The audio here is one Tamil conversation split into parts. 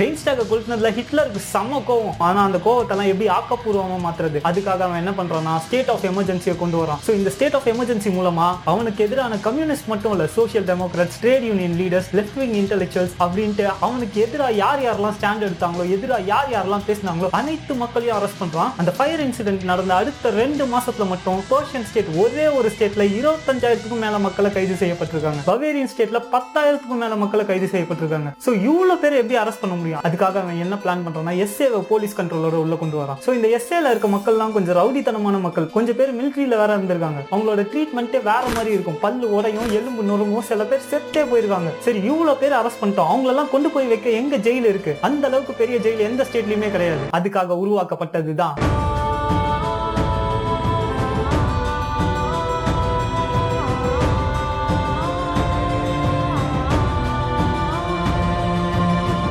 ரெயின்ஸ்டாக கொளுத்தினதுல ஹிட்லருக்கு செம கோவம். ஆனா அந்த கோவத்தெல்லாம் எப்படி ஆக்கப்பூர்வமா மாத்துறது? அதுக்காக அவன் என்ன பண்றான்னா ஸ்டேட் ஆஃப் எமர்ஜென்சியை கொண்டு வரான். ஸோ இந்த ஸ்டேட் ஆஃப் எமர்ஜென்சி மூலமா அவனுக்கு எதிரான கம்யூனிஸ்ட் மட்டும் இல்ல social democrats trade union leaders left wing intellectuals அப்படின்ட்டு அவனுக்கு எதிராக யார் யாரெல்லாம் ஸ்டாண்ட் எடுத்தாங்களோ எதிராக யார் யாரெல்லாம் பேசினாங்களோ அனைத்து மக்களையும் அரெஸ்ட் பண்றான். அந்த ஃபயர் இன்சிடென்ட் நடந்த அடுத்த ரெண்டு மாசத்துல மட்டும் பர்ஷியன் ஸ்டேட் ஒரே ஒரு ஸ்டேட்ல இருபத்தஞ்சாயிரத்துக்கும் மேல மக்களை கைது செய்யப்பட்டிருக்காங்க. பவேரியன் ஸ்டேட்ல பத்தாயிரத்துக்கும் மேல மக்களை கைது செய்யப்பட்டிருக்காங்க. ஸோ இவ்வளவு பேர் எப்படி அரெஸ்ட் பண்ண முடியும். அதுக்காக அவன் என்ன பிளான் பண்றான்னா எஸ்ஏவை போலீஸ் கண்ட்ரோலோட உள்ள கொண்டு வரான். ஸோ இந்த எஸ்ஏல இருக்க மக்கள்லாம் கொஞ்சம் ரவுடித்தனமான மக்கள். கொஞ்சம் பேர் மிலிட்ரியில் வேற இருந்திருக்காங்க. அவங்களோட ட்ரீட்மெண்ட்டே வேற மாதிரி இருக்கும். பல்லு உடையும் எலும்பு நுறமும் சில பேர் செத்தே போயிருக்காங்க. சரி இவ்வளோ பேர் அரெஸ்ட் பண்ணிட்டோம். அவங்களெல்லாம் கொண்டு போய் வைக்க எங்க ஜெயில் இருக்கு? அந்த அளவுக்கு பெரிய ஜெயில் எந்த ஸ்டேட்லயுமே கிடையாது. அதுக்காக உருவாக்கப்பட்டது தான்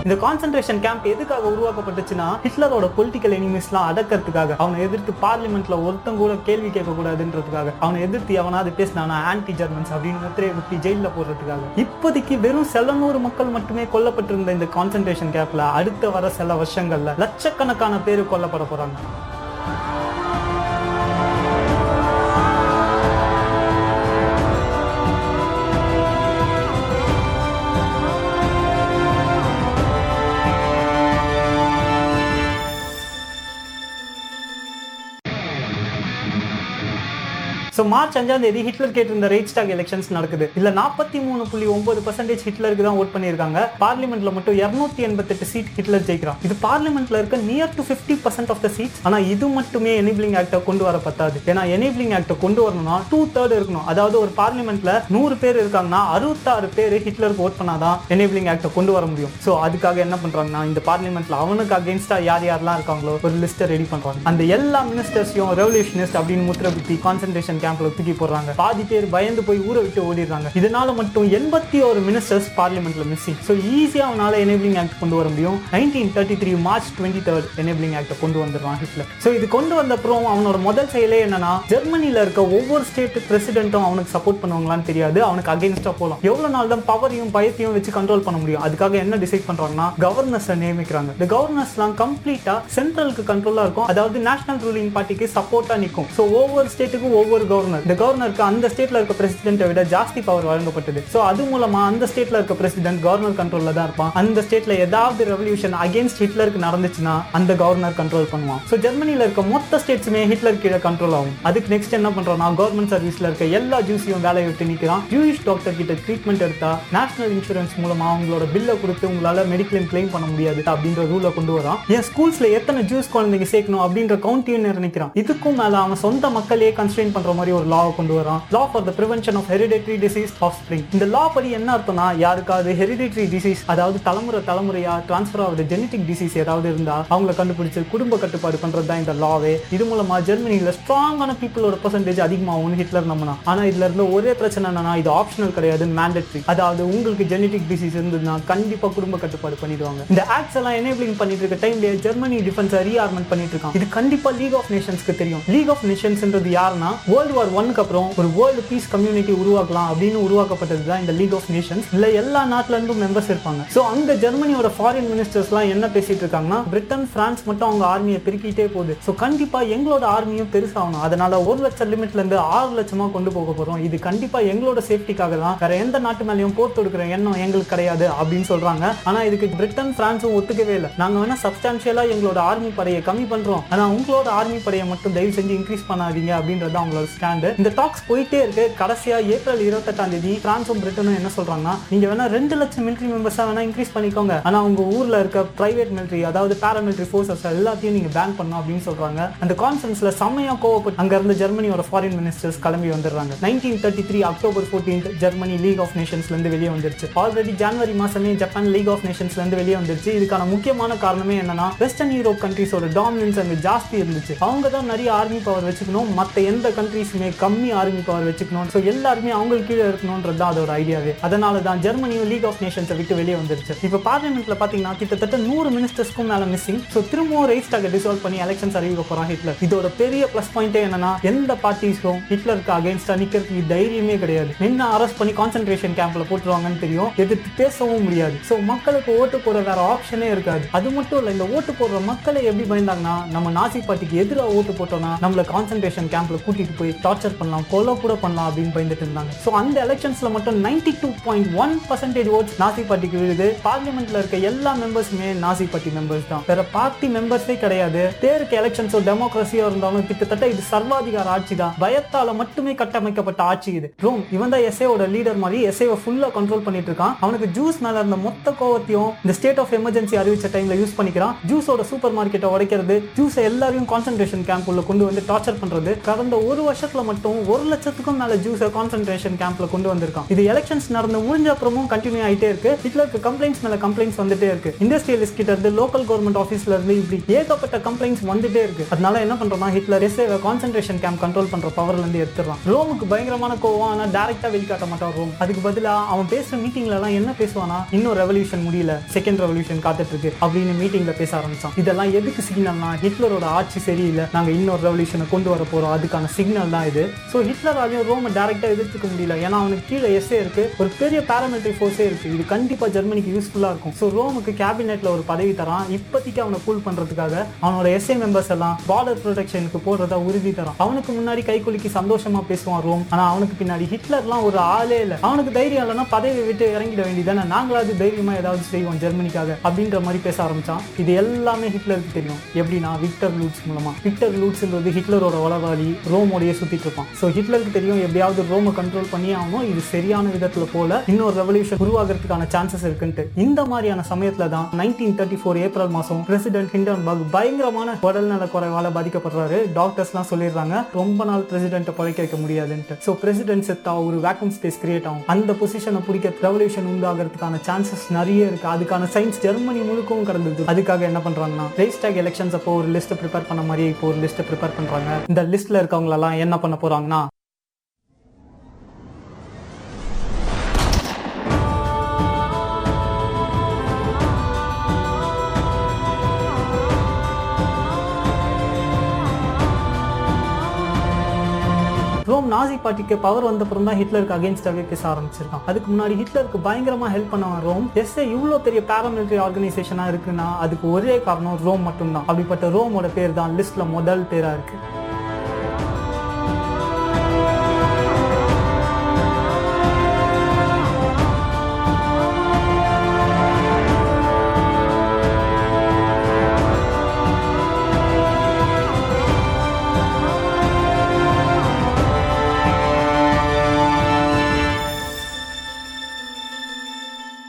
இந்த கான்சென்ட்ரேஷன் கேம்ப் எதுக்காக உருவாக்கப்பட்டுச்சுன்னா ஹிட்லரோட பொலிட்டிக்கல் எனிமீஸ்லாம் அடக்கிறதுக்காக. அவனை எதிர்த்து பார்லிமெண்ட்ல ஒருத்தன் கூட கேள்வி கேட்கக்கூடாதுன்றதுக்காக. அவனை எதிர்த்து எவனாவது பேசினானா ஆன்டி ஜெர்மன்ஸ் அப்படின்னு முத்திரையை குத்தி ஜெயில போடுறதுக்காக. இப்போதைக்கு வெறும் சில நூறு மக்கள் மட்டுமே கொல்லப்பட்டிருந்த இந்த கான்சென்ட்ரேஷன் கேம்ப்ல அடுத்த வர சில வருஷங்கள்ல லட்சக்கணக்கான பேர் கொல்லப்பட போறாங்க. ஸோ மார்ச் அஞ்சாம் தேதி ஹிட்லர் கேட்டிருந்த ரைட் ஸ்டாக் எலெக்ஷன்ஸ் நடக்குது. இல்ல நாற்பத்தி மூணு புள்ளி ஒன்பது பர்சன்டேஜ் ஹிட்லருக்கு தான் ஓட் பண்ணியிருக்காங்க. பார்லிமெண்ட்ல மட்டும் இருநூத்தி எண்பத்தெட்டு சீட் ஹிட்லர் ஜெயிக்கிறான். இது பார்லிமெண்ட்ல இருக்க near to fifty percent of the seat ஆனா இது மட்டுமே எனேபிளிங் ஆக்டை கொண்டு வர பத்தாது ஏன்னா எனேபிளிங் ஆக்டை கொண்டு வரணும்னா டூ தேர்ட் இருக்கணும். அதாவது ஒரு பார்லிமெண்ட்ல நூறு பேர் இருக்காங்கன்னா அறுபத்தாறு பேர் ஹிட்லருக்கு ஓட் பண்ணாதான் எனேபிளிங் ஆக்டை கொண்டு வர முடியும். ஸோ அதுக்காக என்ன பண்றாங்கன்னா இந்த பார்லிமெண்ட்ல அவனுக்கு அகேன்ஸ்டா யார் யாரெல்லாம் இருக்காங்களோ ஒரு லிஸ்ட்டை ரெடி பண்றாங்க. அந்த எல்லா மினிஸ்டர்ஸையும் ரெவல்யூஷனிஸ்ட் அப்படின்னு முத்திர குத்தி கான்சென்ட்ரேஷன் கேம்ப்ல தூக்கி போடுறாங்க. பாதி பேர் பயந்து போய் ஊரை விட்டு ஓடிடுறாங்க. இதனால மட்டும் எண்பத்தி ஒரு மினிஸ்டர்ஸ் பார்லிமெண்ட்ல மிஸ்ஸிங் ஸோ ஈஸியா அவனால எனேபிளிங் ஆக்ட் கொண்டு வர முடியும். Nineteen thirty three March twenty third enabling ஆக்ட கொண்டு வந்துடுறான் ஹிட்லர். ஸோ இது கொண்டு வந்த அப்புறம் அவனோட முதல் செயலே என்னன்னா ஜெர்மனில இருக்க ஒவ்வொரு ஸ்டேட் பிரசிடென்ட்டும் அவனுக்கு சப்போர்ட் பண்ணுவாங்களான்னு தெரியாது. அவனுக்கு அகேன்ஸ்டா போலாம். எவ்வளவு நாள் தான் பவரையும் பயத்தையும் வச்சு கண்ட்ரோல் பண்ண முடியும்? அதுக்காக என்ன டிசைட் பண்றாங்கன்னா கவர்னர்ஸ் நியமிக்கிறாங்க. இந்த கவர்னர்ஸ்லாம் கம்ப்ளீட்டா சென்ட்ரலுக்கு கண்ட்ரோலா இருக்கும். அதாவது நேஷனல் ரூலிங் பார்ட்டிக்கு சப்போர்ட்டா நிற்கும் ஸோ ஒவ்வொரு ஸ்டேட்டுக்கும் ஒவ்வொரு கவர்னர் இந்த கவர்னருக்கு அந்த ஸ்டேட்ல இருக்க பிரசிடென்ட்டை விட ஜாஸ்தி பவர் வழங்கப்பட்டது. ஸோ அது மூலமா அந்த ஸ்டேட்ல இருக்க பிரசிடென்ட் கவர்னர் கண்ட்ரோல்ல தான் இருப்பான். அந்த ஸ்டேட்ல ஏதாவது ரெவல்யூஷன் அகேன்ஸ்ட் ஹிட்லருக்கு நடந்துச்சுன்னா அந்த கவர்னர் கண்ட்ரோல் பண்ணுவான். ஸோ ஜெர்மனியில இருக்க மொத்த ஸ்டேட்ஸுமே ஹிட்லர் கீழே கண்ட்ரோல் ஆகும். அதுக்கு நெக்ஸ்ட் என்ன பண்றோம்னா கவர்மெண்ட் சர்வீஸ்ல இருக்க எல்லா ஜூஸையும் வேலையை விட்டு நிற்கிறான் ஜூயிஷ் டாக்டர் கிட்ட ட்ரீட்மெண்ட் எடுத்தா நேஷனல் இன்சூரன்ஸ் மூலமா அவங்களோட பில்லை கொடுத்து உங்களால மெடிக்ளைம் கிளைம் பண்ண முடியாது அப்படின்ற ரூலை கொண்டு வரான். என் ஸ்கூல்ஸ்ல எத்தனை ஜூஸ் குழந்தைங்க சேர்க்கணும் அப்படின்ற கவுண்டியும் நிர்ணயிக்கிறான். இதுக்கும் மேல அவன் சொந்த மக்களே கன்ஸ்ட்ரெயின் பண்ற மாதிரி ஒரு லாவை கொண்டு வரோம் law for the prevention of hereditary disease offspring இந்த லா படி என்ன அர்த்தம்னா யாருக்காவது ஹெரிடேட்டரி டிசீஸ் அதாவது தலைமுறை தலைமுறையா டிரான்ஸ்ஃபர் ஆகுது ஜெனட்டிக் டிசீஸ் ஏதாவது இருந்தா அவங்கள கண்டுபிடிச்சு குடும்ப கட்டுப்பாடு பண்றது தான் இந்த லாவே இது மூலமா ஜெர்மனியில ஸ்ட்ராங்கான பீப்புளோட பர்சன்டேஜ் அதிகமாகும் ஹிட்லர் நம்பினா ஆனா இதுல இருந்த ஒரே பிரச்சனை என்னன்னா இது ஆப்ஷனல் கிடையாது மேண்டட்ரி அதாவது உங்களுக்கு ஜெனட்டிக் டிசீஸ் இருந்ததுன்னா கண்டிப்பா குடும்ப கட்டுப்பாடு பண்ணிடுவாங்க. இந்த ஆக்ட்ஸ் எல்லாம் எனேபிளிங் பண்ணிட்டு இருக்க டைம்ல ஜெர்மனி டிஃபென்ஸ் ரீஆர்மெண்ட் பண்ணிட்டு இருக்கான். இது கண்டிப்பா லீக் ஆஃப் நேஷன்ஸ்க்கு தெரியும். லீக் ஆஃப் நேஷன்ஸ்ன்றது யாருன்னா வேர்ல்டு வார் ஒன்னுக்கு அப்புறம் ஒரு வேர்ல்டு பீஸ் கம்யூனிட்டி உருவாக்கலாம் அப்படின்னு உருவாக்கப்பட்டது தான் இந்த லீக் ஆஃப் நேஷன்ஸ் இல்ல எல்லா நாட்டுல இருந்தும் மெம்பர்ஸ் இருப்பாங்க. ஸோ அந்த ஜெர்மனியோட ஃபாரின் மினிஸ்டர்ஸ்லாம் என்ன பேசிட்டு இருக்காங்கன்னா பிரிட்டன் பிரான்ஸ் மட்டும் அவங்க ஆர்மியை பெருக்கிட்டே போகுது. ஸோ கண்டிப்பா எங்களோட ஆர்மியும் பெருசாகணும். அதனால ஒரு லட்சம் லிமிட்ல இருந்து ஆறு லட்சமா கொண்டு போக போறோம். இது கண்டிப்பா எங்களோட சேஃப்டிக்காக தான். வேற எந்த நாட்டு மேலயும் போர் தொடுக்கிற எண்ணம் எங்களுக்கு கிடையாது அப்படின்னு சொல்றாங்க. ஆனா இதுக்கு பிரிட்டன் பிரான்ஸும் ஒத்துக்கவே இல்லை. நாங்க வேணா சப்ஸ்டான்ஷியலாக எங்களோட ஆர்மி படையை கம்மி பண்றோம். ஆனா உங்களோட ஆர்மி படையை மட்டும் தயவு செஞ்சு இன்க்ரீஸ் பண்ணாதீங்க அப்படின்றது அவங்களோட ஸ்டாண்டு. இந்த டாக்ஸ் போயிட்டே இருக்கு. கடைசியா ஏப்ரல் இருபத்தெட்டாம் தேதி பிரான்ஸும் பிரிட்டனும் என்ன சொல்றாங்கன்னா நீங்க வேணா ரெண்டு லட்சம் மிலிட்ரி மெம்பர்ஸா வேணா இன்க்ரீஸ் பண்ணிக்கோங்க. ஆனா உங்க ஊர்ல இருக்க பிரைவேட் மிலிட்டரி அதாவது பாராமிலிட்டரி ஃபோர்ஸஸ் எல்லாத்தையும் நீங்க பேன் பண்ணும் அப்படின்னு சொல்றாங்க. அந்த கான்ஃபரன்ஸ்ல செம்மையா கோவப்பட்டு அங்க இருந்து ஜெர்மனியோட ஃபாரின் மினிஸ்டர்ஸ் கிளம்பி வந்துடுறாங்க. Nineteen thirty three October fourteen Germany league of நேஷன்ஸ்ல இருந்து வெளியே வந்துருச்சு. ஆல்ரெடி ஜனவரி மாசமே ஜப்பான் லீக் ஆஃப் நேஷன்ஸ்ல இருந்து வெளியே வந்துருச்சு. இதுக்கான முக்கியமான காரணமே என்னன்னா வெஸ்டர்ன் யூரோப் கண்ட்ரீஸோட டாமினன்ஸ் அங்க ஜாஸ்தி இருந்துச்சு. அவங்க தான் நிறைய ஆர்மி பவர் வச்சுக்கணும். மற்ற எந்த கண்ட்ரீஸ் கண்ட்ரீஸுமே கம்மி ஆர்மி பவர் வச்சுக்கணும் ஸோ எல்லாருமே அவங்களுக்கு கீழே இருக்கணும்ன்றது தான் அதோட ஐடியாவே அதனால தான் ஜெர்மனியும் லீக் ஆஃப் நேஷன்ஸை விட்டு வெளியே வந்துருச்சு. இப்போ பார்லிமெண்ட்ல பார்த்தீங்கன்னா கிட்டத்தட்ட நூறு மினிஸ்டர்ஸ்க்கும் மேலே மிஸ்ஸிங் ஸோ திரும்பவும் ரைஸ் டாக டிசால்வ் பண்ணி எலெக்ஷன்ஸ் அறிவிக்க போறான் ஹிட்லர். இதோட பெரிய ப்ளஸ் பாயிண்டே என்னன்னா எந்த பார்ட்டிஸும் ஹிட்லருக்கு அகைன்ஸ்டாக நிற்கிறதுக்கு தைரியமே கிடையாது. நின்று அரெஸ்ட் பண்ணி கான்சென்ட்ரேஷன் கேம்ப்ல போட்டுருவாங்கன்னு தெரியும். எதிர்த்து பேசவும் முடியாது. ஸோ மக்களுக்கு ஓட்டு போட வேற ஆப்ஷனே இருக்காது. அது மட்டும் இல்லை இந்த ஓட்டு போடுற மக்களை எப்படி பயந்தாங்கன்னா நம்ம நாசி பார்ட்டிக்கு எதிராக ஓட்டு போட்டோம்னா நம்மள கான்சென்ட்ரேஷன் கேம்ப்ல கூட்டிட்டு போய் டார்ச்சர் பண்ணலாம் கொலை கூட பண்ணலாம் அப்படின்னு பயந்துட்டு இருந்தாங்க. ஸோ அந்த எலெக்ஷன்ஸில் மட்டும் ninety two point one percentage votes Nazi பார்ட்டிக்கு விழுது. பார்லிமெண்ட்ல இருக்க எல்லா மெம்பர்ஸுமே நாசி பார்ட்டி மெம்பர்ஸ் தான். வேற பார்ட்டி மெம்பர்ஸே கிடையாது. பேருக்கு எலெக்ஷன்ஸோ டெமோக்ரஸியோ இருந்தாலும் கிட்டத்தட்ட இது சர்வாதிகார ஆட்சி தான். பயத்தால மட்டுமே கட்டமைக்கப்பட்ட ஆட்சி இது. ரோம் இவன் தான் எஸ்ஏவோட லீடர் மாதிரி எஸ்ஏவை ஃபுல்லா கண்ட்ரோல் பண்ணிட்டு இருக்கான். அவனுக்கு ஜூஸ் மேல இருந்த மொத்த கோவத்தையும் இந்த ஸ்டேட் ஆஃப் எமர்ஜென்சி அறிவிச்ச டைம்ல யூஸ் பண்ணிக்கிறான். ஜூஸோட சூப்பர் மார்க்கெட்டை உடைக்கிறது ஜூஸை எல்லாரையும் கான்சென்ட்ரேஷன் கேம்ப் உள்ள கொண்டு வந்து டார்ச்சர் பண்றது. கடந்த ஒரு கேம்ப்ல மட்டும் ஒரு லட்சத்துக்கும் மேல ஜூஸை கான்சென்ட்ரேஷன் கேம்ப்ல கொண்டு வந்திருக்கான். இது எலெக்ஷன்ஸ் நடந்து முடிஞ்ச அப்புறமும் கண்டினியூ ஆயிட்டே இருக்கு. ஹிட்லருக்கு கம்ப்ளைண்ட்ஸ் மேல கம்ப்ளைண்ட்ஸ் வந்துட்டே இருக்கு. இண்டஸ்ட்ரியலிஸ்ட் கிட்ட இருந்து லோக்கல் கவர்மெண்ட் ஆஃபீஸ்ல இருந்து இப்படி ஏகப்பட்ட கம்ப்ளைண்ட்ஸ் வந்துட்டே இருக்கு. அதனால என்ன பண்றோம்னா Hitler SA concentration camp control பண்ற பவர்ல இருந்து எடுத்துறான் ரோமுக்கு பயங்கரமான கோவம் ஆனா டேரக்டா வெளிக்காட்ட மாட்டான் ரோம் அதுக்கு பதிலா அவன் பேசுற மீட்டிங்ல எல்லாம் என்ன பேசுவானா இன்னும் ரெவல்யூஷன் முடியல. செகண்ட் ரெவல்யூஷன் காத்துட்டு இருக்கு அப்படின்னு மீட்டிங்ல பேச ஆரம்பிச்சான். இதெல்லாம் எதுக்கு சிக்னல்னா ஹிட்லரோட ஆட்சி சரியில்லை. நாங்க இன்னொரு ரெவல்யூஷனை கொண்டு வர போறோம். அதுக்கான சிக்னல் தான் இது. ஸோ ஹிட்லராலையும் ரோமை டேரெக்டாக எதிர்த்துக்க முடியல. ஏன்னா அவனுக்கு கீழே எஸ்ஏ இருக்கு. ஒரு பெரிய பாராமிலிட்டரி ஃபோர்ஸே இருக்கு. இது கண்டிப்பாக ஜெர்மனிக்கு யூஸ்ஃபுல்லாக இருக்கும். ஸோ ரோமுக்கு கேபினெட்ல ஒரு பதவி தரான். இப்போதைக்கு அவனை கூல் பண்ணுறதுக்காக அவனோட எஸ்ஏ மெம்பர்ஸ் எல்லாம் பார்டர் ப்ரொடெக்ஷனுக்கு போடுறதா உறுதி தரான். அவனுக்கு முன்னாடி கை சந்தோஷமாக பேசுவான் ரோம். ஆனால் அவனுக்கு பின்னாடி ஹிட்லர்லாம் ஒரு ஆளே இல்லை. அவனுக்கு தைரியம் இல்லைன்னா பதவியை விட்டு இறங்கிட வேண்டியதானே நாங்களாவது தைரியமாக ஏதாவது செய்வோம் ஜெர்மனிக்காக அப்படின்ற மாதிரி பேச ஆரம்பித்தான் இது எல்லாமே ஹிட்லருக்கு தெரியும். எப்படின்னா விக்டர் லூட்ஸ் மூலமாக விக்டர் லூட்ஸ்ன்றது ஹிட்லரோட உளவாளி ரோமோடய சுத்திட்டு இருப்பான். ஸோ ஹிட்லருக்கு தெரியும் எப்படியாவது ரோமை கண்ட்ரோல் பண்ணி ஆகணும். இது சரியான விதத்துல போல இன்னொரு ரெவல்யூஷன் உருவாகிறதுக்கான சான்சஸ் இருக்குன்ட்டு. இந்த மாதிரியான சமயத்துல தான் நைன்டீன் தேர்ட்டி ஃபோர் ஏப்ரல் மாசம் பிரசிடென்ட் ஹிண்டன்பர்க் பயங்கரமான உடல்நல குறைவால பாதிக்கப்படுறாரு. டாக்டர்ஸ்லாம் சொல்லிடுறாங்க ரொம்ப நாள் பிரசிடென்ட்டை பழைக்க வைக்க முடியாதுன்ட்டு. ஸோ பிரசிடென்ட் செத்தா ஒரு வேக்கம் ஸ்பேஸ் கிரியேட் ஆகும். அந்த பொசிஷனை பிடிக்க ரெவல்யூஷன் உண்டாகிறதுக்கான சான்சஸ் நிறைய இருக்கு. அதுக்கான சயின்ஸ் ஜெர்மனி முழுக்கவும் கடந்தது. அதுக்காக என்ன பண்றாங்கன்னா ரேஸ்டாக் எலெக்ஷன்ஸ் அப்போ ஒரு லிஸ்ட் ப்ரிப்பேர் பண்ண மாதிரியே இப்போ ஒரு லிஸ்ட் ப்ரிப்பேர் பண்றாங்க. இந்த லிஸ்ட்ல இருக்கவங்களெல்லாம் என்ன பண்ண போறாங்கன்னா? ரோம் நாசி பார்ட்டிக்கு பவர் வந்த அப்புறம் தான் ஹிட்லருக்கு அகேன்ஸ்டாகவே பேச ஆரம்பிச்சிருக்கான். அதுக்கு முன்னாடி ஹிட்லருக்கு பயங்கரமா ஹெல்ப் பண்ணவன் ரோம். எஸ்ஏ இவ்வளோ பெரிய பாராமிலிட்டரி ஆர்கனைசேஷனா இருக்குன்னா அதுக்கு ஒரே காரணம் ரோம் மட்டும்தான். அப்படிப்பட்ட ரோமோட பேர் தான் லிஸ்ட்ல முதல் பேரா இருக்கு.